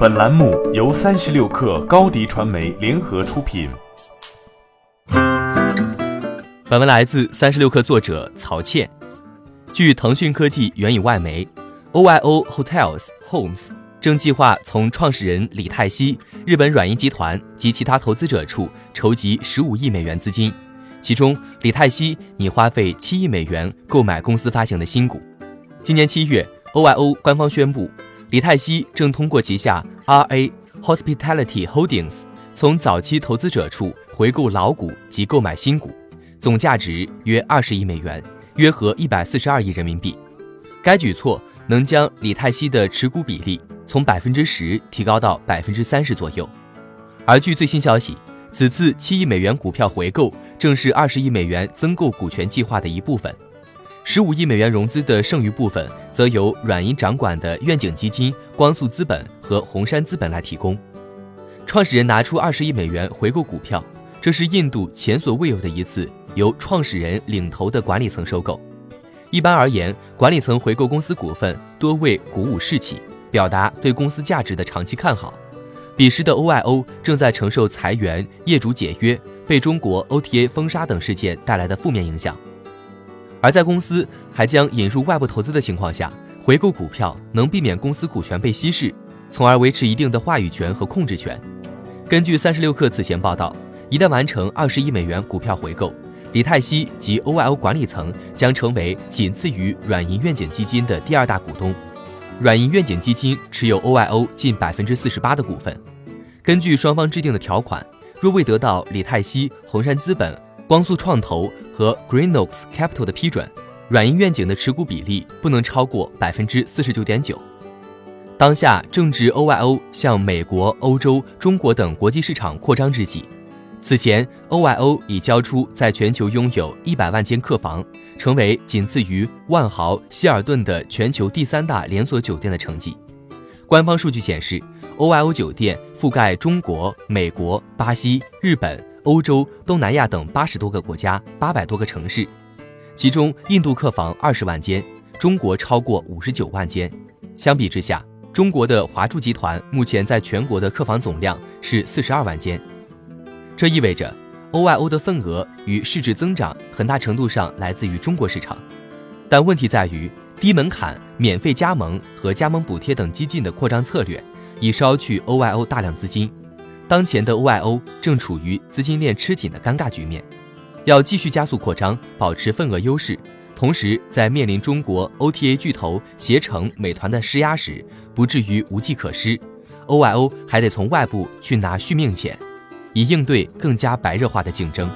本栏目由三十六氪高低传媒联合出品。本文来自三十六氪作者曹倩。据腾讯科技援引外媒，OYO Hotels Homes 正计划从创始人李泰熙、日本软银集团及其他投资者处筹集十五亿美元资金，其中李泰熙拟花费七亿美元购买公司发行的新股。今年七月，OYO 官方宣布。李泰熙正通过旗下 RA Hospitality Holdings 从早期投资者处回购老股及购买新股，总价值约二十亿美元，约合一百四十二亿人民币。该举措能将李泰熙的持股比例从百分之十提高到百分之三十左右。而据最新消息，此次七亿美元股票回购正是二十亿美元增购股权计划的一部分。十五亿美元融资的剩余部分，则由软银掌管的愿景基金、光速资本和红杉资本来提供。创始人拿出二十亿美元回购股票，这是印度前所未有的一次由创始人领头的管理层收购。一般而言，管理层回购公司股份多为鼓舞士气，表达对公司价值的长期看好。彼时的 OYO 正在承受裁员、业主解约、被中国 OTA 封杀等事件带来的负面影响。而在公司还将引入外部投资的情况下，回购股票能避免公司股权被稀释，从而维持一定的话语权和控制权。根据三十六氪此前报道，一旦完成二十亿美元股票回购，李泰熙及 OYO 管理层将成为仅次于软银愿景基金的第二大股东。软银愿景基金持有 OYO 近百分之四十八的股份。根据双方制定的条款，若未得到李泰熙、红杉资本。光速创投和 Greenox Capital 的批准，软银愿景的持股比例不能超过百分之四十九点九。当下正值 OYO 向美国、欧洲、中国等国际市场扩张之际。此前，OYO 已交出在全球拥有一百万间客房，成为仅次于万豪、希尔顿的全球第三大连锁酒店的成绩。官方数据显示，OYO 酒店覆盖中国、美国、巴西、日本。欧洲、东南亚等八十多个国家、八百多个城市，其中印度客房二十万间，中国超过五十九万间。相比之下，中国的华住集团目前在全国的客房总量是四十二万间。这意味着，OYO 的份额与市值增长很大程度上来自于中国市场。但问题在于，低门槛、免费加盟和加盟补贴等激进的扩张策略，已烧去 OYO 大量资金。当前的 OYO 正处于资金链吃紧的尴尬局面，要继续加速扩张，保持份额优势，同时在面临中国 OTA 巨头携程、美团的施压时，不至于无计可施。OYO 还得从外部去拿续命钱，以应对更加白热化的竞争。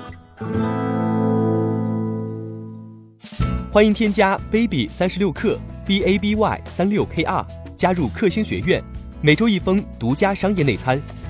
欢迎添加 baby 三十六克 b a b y 三六 k r 加入克星学院，每周一封独家商业内参。